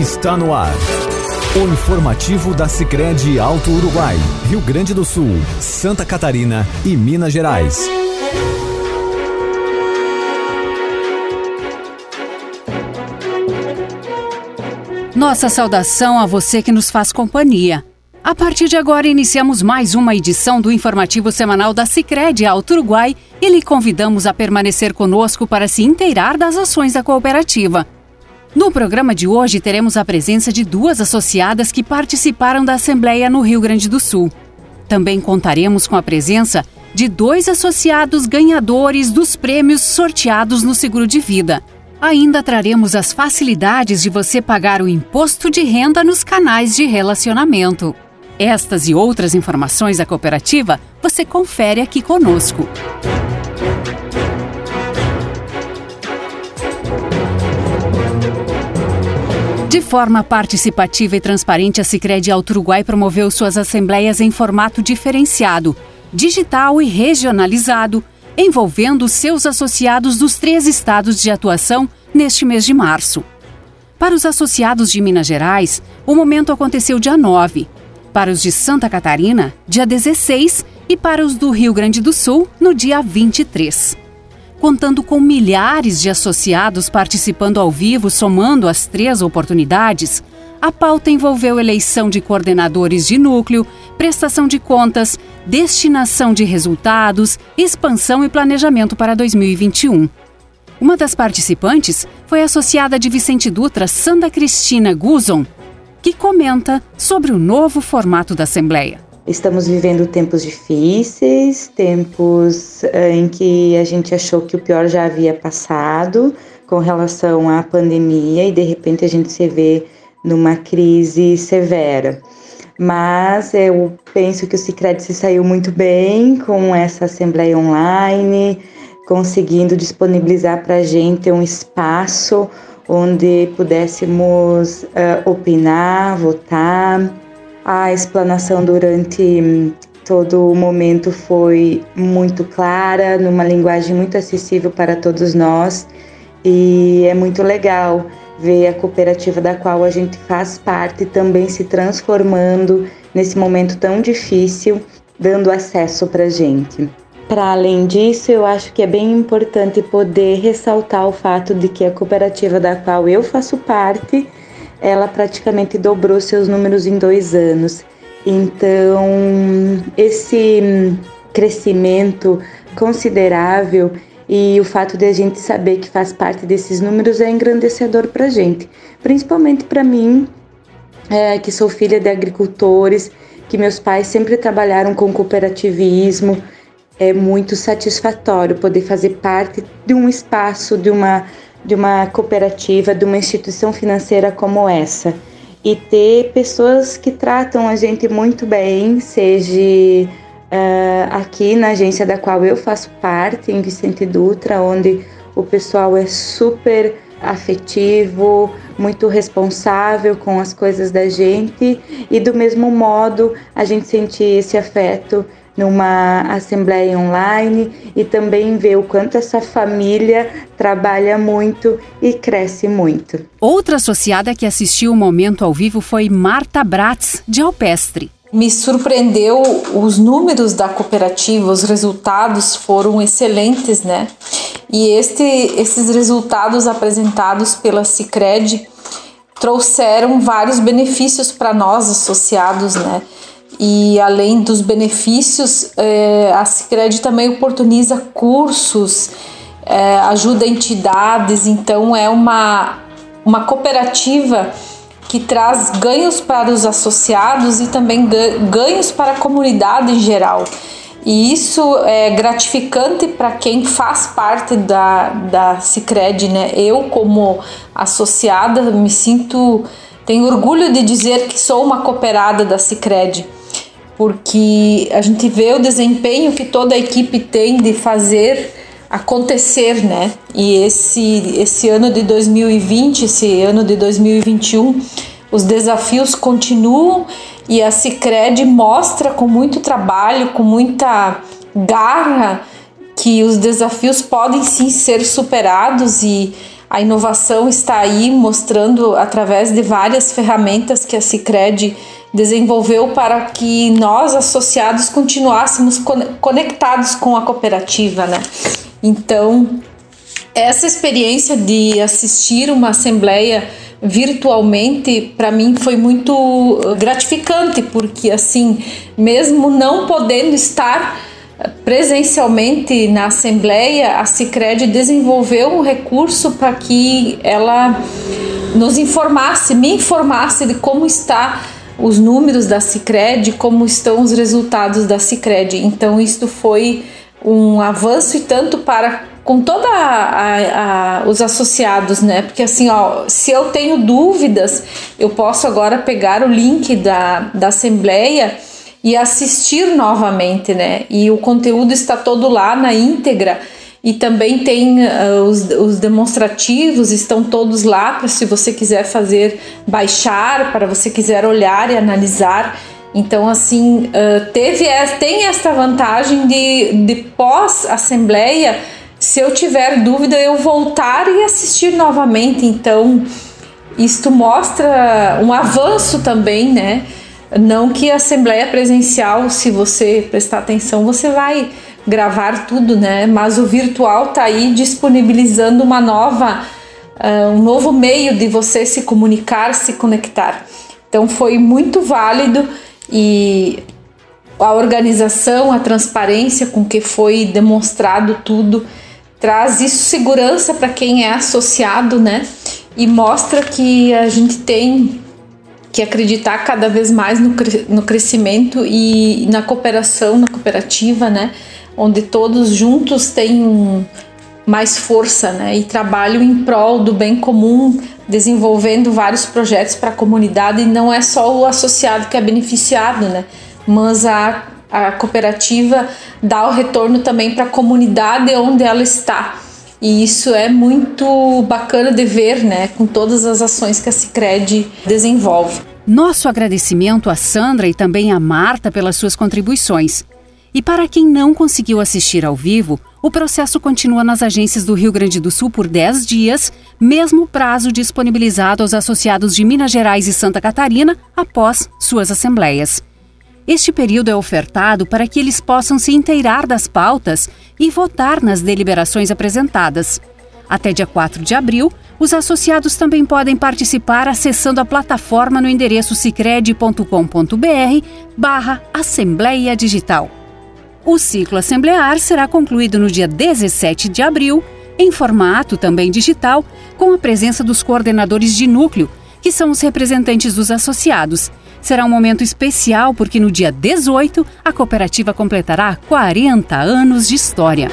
está no ar. O informativo da Sicredi Alto Uruguai, Rio Grande do Sul, Santa Catarina e Minas Gerais. Nossa saudação a você que nos faz companhia. A partir de agora iniciamos mais uma edição do informativo semanal da Sicredi Alto Uruguai e lhe convidamos a permanecer conosco para se inteirar das ações da cooperativa. No programa de hoje teremos a presença de duas associadas que participaram da Assembleia no Rio Grande do Sul. Também contaremos com a presença de dois associados ganhadores dos prêmios sorteados no seguro de vida. Ainda traremos as facilidades de você pagar o imposto de renda nos canais de relacionamento. Estas e outras informações da cooperativa você confere aqui conosco. De forma participativa e transparente, a Sicredi Alto Uruguai promoveu suas assembleias em formato diferenciado, digital e regionalizado, envolvendo seus associados dos três estados de atuação neste mês de março. Para os associados de Minas Gerais, o momento aconteceu dia 9, para os de Santa Catarina, dia 16 e para os do Rio Grande do Sul, no dia 23 contando com milhares de associados participando ao vivo, somando as três oportunidades, a pauta envolveu eleição de coordenadores de núcleo, prestação de contas, destinação de resultados, expansão e planejamento para 2021. Uma das participantes foi a associada de Vicente Dutra, Sandra Cristina Guzon, que comenta sobre o novo formato da Assembleia. Estamos vivendo tempos difíceis, tempos uh, em que a gente achou que o pior já havia passado com relação à pandemia e de repente a gente se vê numa crise severa. Mas eu penso que o Cicred se saiu muito bem com essa assembleia online, conseguindo disponibilizar para a gente um espaço onde pudéssemos uh, opinar, votar a explanação durante hum, todo o momento foi muito clara, numa linguagem muito acessível para todos nós e é muito legal ver a cooperativa da qual a gente faz parte também se transformando nesse momento tão difícil, dando acesso para gente. Para além disso, eu acho que é bem importante poder ressaltar o fato de que a cooperativa da qual eu faço parte ela praticamente dobrou seus números em dois anos. Então, esse crescimento considerável e o fato de a gente saber que faz parte desses números é engrandecedor para a gente, principalmente para mim, é, que sou filha de agricultores, que meus pais sempre trabalharam com cooperativismo. É muito satisfatório poder fazer parte de um espaço, de uma de uma cooperativa, de uma instituição financeira como essa. E ter pessoas que tratam a gente muito bem, seja uh, aqui na agência da qual eu faço parte, em Vicente Dutra, onde o pessoal é super afetivo, muito responsável com as coisas da gente. E do mesmo modo a gente sente esse afeto numa assembleia online e também ver o quanto essa família trabalha muito e cresce muito. Outra associada que assistiu o momento ao vivo foi Marta Bratz, de Alpestre. Me surpreendeu os números da cooperativa, os resultados foram excelentes, né? E este, esses resultados apresentados pela Cicred trouxeram vários benefícios para nós associados, né? E além dos benefícios, é, a Cicred também oportuniza cursos, é, ajuda entidades, então é uma, uma cooperativa que traz ganhos para os associados e também ganhos para a comunidade em geral. E isso é gratificante para quem faz parte da, da Cicred, né? Eu, como associada, me sinto, tenho orgulho de dizer que sou uma cooperada da Cicred porque a gente vê o desempenho que toda a equipe tem de fazer acontecer, né? E esse esse ano de 2020, esse ano de 2021, os desafios continuam e a Sicredi mostra com muito trabalho, com muita garra que os desafios podem sim ser superados e A inovação está aí mostrando através de várias ferramentas que a Cicred desenvolveu para que nós associados continuássemos conectados com a cooperativa, né? Então, essa experiência de assistir uma assembleia virtualmente para mim foi muito gratificante porque assim mesmo não podendo estar presencialmente na assembleia a Sicredi desenvolveu um recurso para que ela nos informasse me informasse de como está os números da Sicredi como estão os resultados da Sicredi então isto foi um avanço e tanto para com toda a, a, os associados, né? Porque assim, ó, se eu tenho dúvidas, eu posso agora pegar o link da, da assembleia e assistir novamente, né? E o conteúdo está todo lá na íntegra e também tem uh, os, os demonstrativos estão todos lá para se você quiser fazer baixar, para você quiser olhar e analisar. Então, assim, uh, teve, tem esta vantagem de, de pós-assembleia se eu tiver dúvida, eu voltar e assistir novamente. Então, isto mostra um avanço também, né? Não que a assembleia presencial, se você prestar atenção, você vai gravar tudo, né? Mas o virtual tá aí disponibilizando uma nova, uh, um novo meio de você se comunicar, se conectar. Então foi muito válido e a organização, a transparência com que foi demonstrado tudo traz isso segurança para quem é associado, né? E mostra que a gente tem que acreditar cada vez mais no, no crescimento e na cooperação, na cooperativa, né? Onde todos juntos têm mais força, né? E trabalham em prol do bem comum, desenvolvendo vários projetos para a comunidade. E não é só o associado que é beneficiado, né? Mas a a cooperativa dá o retorno também para a comunidade onde ela está. E isso é muito bacana de ver, né, com todas as ações que a Sicredi desenvolve. Nosso agradecimento a Sandra e também a Marta pelas suas contribuições. E para quem não conseguiu assistir ao vivo, o processo continua nas agências do Rio Grande do Sul por 10 dias, mesmo prazo disponibilizado aos associados de Minas Gerais e Santa Catarina após suas assembleias. Este período é ofertado para que eles possam se inteirar das pautas e votar nas deliberações apresentadas. Até dia 4 de abril, os associados também podem participar acessando a plataforma no endereço cicred.com.br barra Assembleia Digital. O ciclo assemblear será concluído no dia 17 de abril, em formato também digital, com a presença dos coordenadores de núcleo, que são os representantes dos associados, Será um momento especial porque no dia 18 a cooperativa completará 40 anos de história.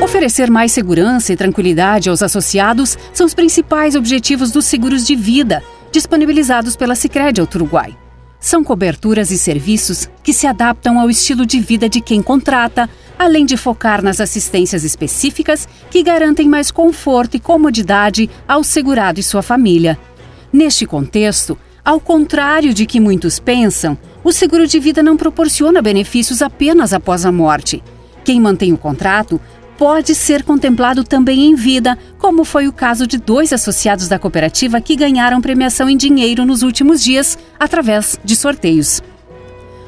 Oferecer mais segurança e tranquilidade aos associados são os principais objetivos dos seguros de vida disponibilizados pela Sicredi ao Uruguai. São coberturas e serviços que se adaptam ao estilo de vida de quem contrata, além de focar nas assistências específicas que garantem mais conforto e comodidade ao segurado e sua família. Neste contexto, ao contrário de que muitos pensam, o seguro de vida não proporciona benefícios apenas após a morte. Quem mantém o contrato pode ser contemplado também em vida, como foi o caso de dois associados da cooperativa que ganharam premiação em dinheiro nos últimos dias através de sorteios.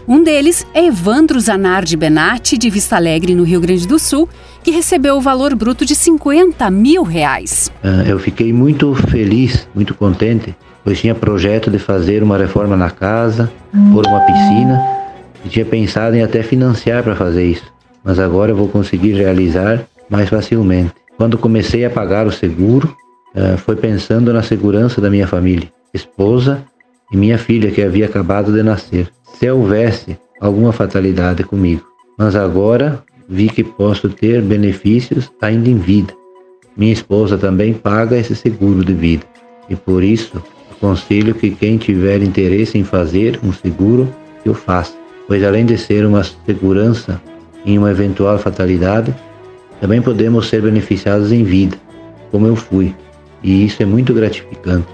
Um deles é Evandro Zanardi Benatti, de Vista Alegre, no Rio Grande do Sul, que recebeu o valor bruto de 50 mil reais. Ah, eu fiquei muito feliz, muito contente, pois tinha projeto de fazer uma reforma na casa, por uma piscina, e tinha pensado em até financiar para fazer isso mas agora eu vou conseguir realizar mais facilmente. Quando comecei a pagar o seguro, uh, foi pensando na segurança da minha família, esposa e minha filha que havia acabado de nascer. Se houvesse alguma fatalidade comigo, mas agora vi que posso ter benefícios ainda em vida. Minha esposa também paga esse seguro de vida e por isso aconselho que quem tiver interesse em fazer um seguro, que o faça, pois além de ser uma segurança em uma eventual fatalidade, também podemos ser beneficiados em vida, como eu fui, e isso é muito gratificante.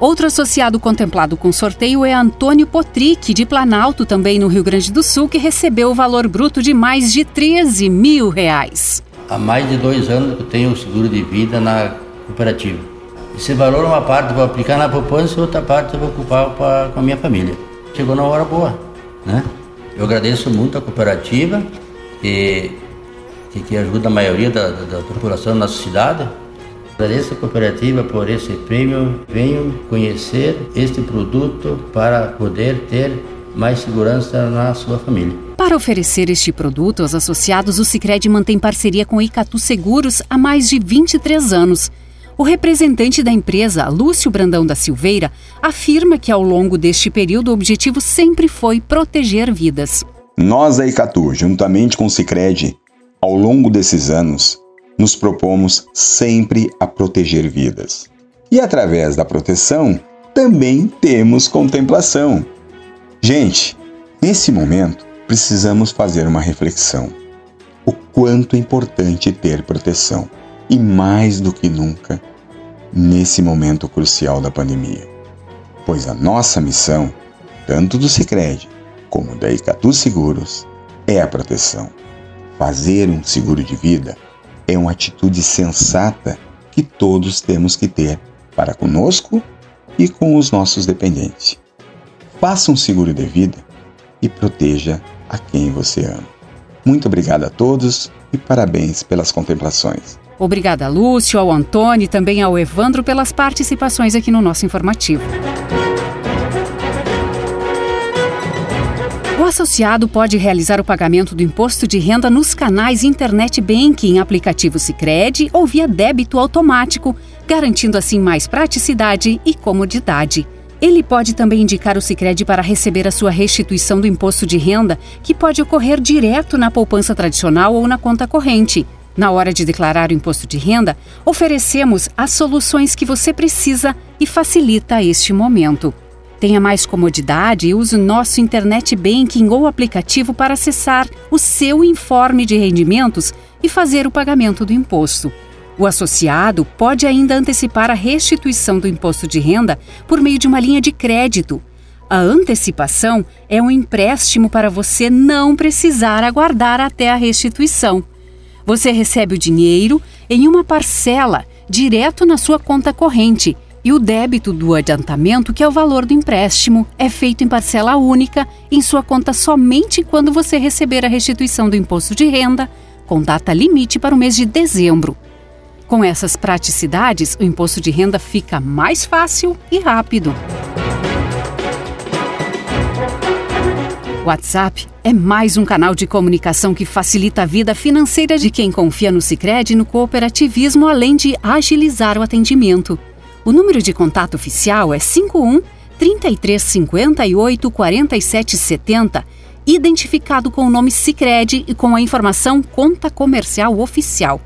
Outro associado contemplado com sorteio é Antônio Potric, de Planalto, também no Rio Grande do Sul, que recebeu o valor bruto de mais de 13 mil reais. Há mais de dois anos que eu tenho o seguro de vida na cooperativa. Esse valor, uma parte eu vou aplicar na poupança e outra parte eu vou ocupar pra, com a minha família. Chegou na hora boa, né? Eu agradeço muito a cooperativa, que, que ajuda a maioria da, da, da população da nossa cidade, Agradeço a cooperativa por esse prêmio. Venham conhecer este produto para poder ter mais segurança na sua família. Para oferecer este produto aos associados, o Sicredi mantém parceria com Icatu Seguros há mais de 23 anos. O representante da empresa, Lúcio Brandão da Silveira, afirma que ao longo deste período o objetivo sempre foi proteger vidas. Nós, a Icatu, juntamente com o Sicredi, ao longo desses anos, nos propomos sempre a proteger vidas. E através da proteção, também temos contemplação. Gente, nesse momento, precisamos fazer uma reflexão. O quanto é importante ter proteção, e mais do que nunca, nesse momento crucial da pandemia. Pois a nossa missão, tanto do Sicredi como da Icatu Seguros, é a proteção. Fazer um seguro de vida é uma atitude sensata que todos temos que ter para conosco e com os nossos dependentes. Faça um seguro de vida e proteja a quem você ama. Muito obrigado a todos e parabéns pelas contemplações. Obrigada, Lúcio, ao Antônio e também ao Evandro pelas participações aqui no nosso informativo. O associado pode realizar o pagamento do imposto de renda nos canais Internet Banking, aplicativo Sicredi ou via débito automático, garantindo assim mais praticidade e comodidade. Ele pode também indicar o Sicredi para receber a sua restituição do imposto de renda, que pode ocorrer direto na poupança tradicional ou na conta corrente. Na hora de declarar o imposto de renda, oferecemos as soluções que você precisa e facilita este momento. Tenha mais comodidade e use o nosso Internet Banking ou aplicativo para acessar o seu informe de rendimentos e fazer o pagamento do imposto. O associado pode ainda antecipar a restituição do imposto de renda por meio de uma linha de crédito. A antecipação é um empréstimo para você não precisar aguardar até a restituição. Você recebe o dinheiro em uma parcela direto na sua conta corrente e o débito do adiantamento, que é o valor do empréstimo, é feito em parcela única em sua conta somente quando você receber a restituição do imposto de renda, com data limite para o mês de dezembro. Com essas praticidades, o imposto de renda fica mais fácil e rápido. WhatsApp é mais um canal de comunicação que facilita a vida financeira de quem confia no Sicredi e no cooperativismo, além de agilizar o atendimento. O número de contato oficial é 51 3358 4770, identificado com o nome Sicredi e com a informação Conta Comercial Oficial.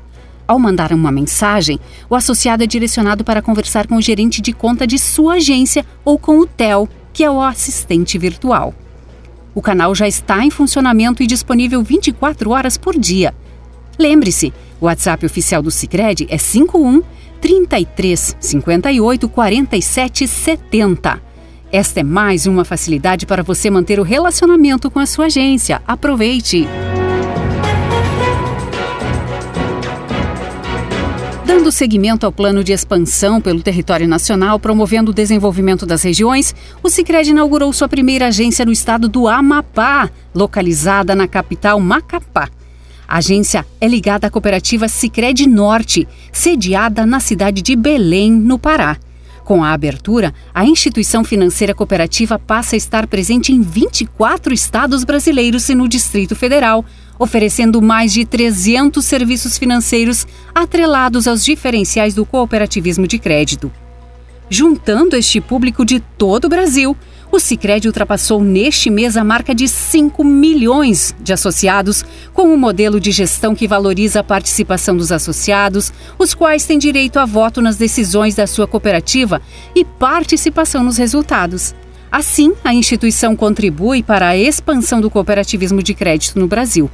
Ao mandar uma mensagem, o associado é direcionado para conversar com o gerente de conta de sua agência ou com o TEL, que é o assistente virtual. O canal já está em funcionamento e disponível 24 horas por dia. Lembre-se, o WhatsApp oficial do Sicredi é 51 33 58 47 70. Esta é mais uma facilidade para você manter o relacionamento com a sua agência. Aproveite! Dando seguimento ao plano de expansão pelo território nacional, promovendo o desenvolvimento das regiões, o Sicredi inaugurou sua primeira agência no estado do Amapá, localizada na capital Macapá. A agência é ligada à cooperativa Sicredi Norte, sediada na cidade de Belém, no Pará. Com a abertura, a instituição financeira cooperativa passa a estar presente em 24 estados brasileiros e no Distrito Federal, oferecendo mais de 300 serviços financeiros atrelados aos diferenciais do cooperativismo de crédito. Juntando este público de todo o Brasil, o Sicredi ultrapassou neste mês a marca de 5 milhões de associados, com um modelo de gestão que valoriza a participação dos associados, os quais têm direito a voto nas decisões da sua cooperativa e participação nos resultados. Assim, a instituição contribui para a expansão do cooperativismo de crédito no Brasil.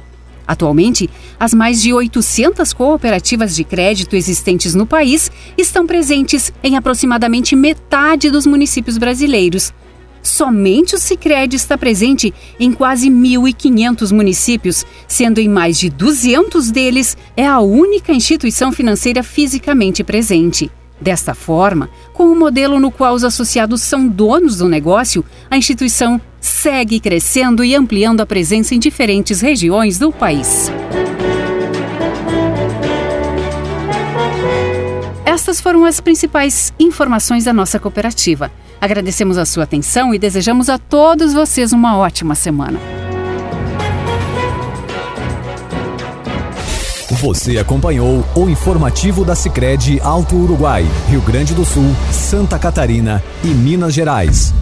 Atualmente, as mais de 800 cooperativas de crédito existentes no país estão presentes em aproximadamente metade dos municípios brasileiros. Somente o Sicredi está presente em quase 1.500 municípios, sendo em mais de 200 deles é a única instituição financeira fisicamente presente. Desta forma, com o modelo no qual os associados são donos do negócio, a instituição segue crescendo e ampliando a presença em diferentes regiões do país. Estas foram as principais informações da nossa cooperativa. Agradecemos a sua atenção e desejamos a todos vocês uma ótima semana. Você acompanhou o informativo da Sicredi Alto Uruguai, Rio Grande do Sul, Santa Catarina e Minas Gerais.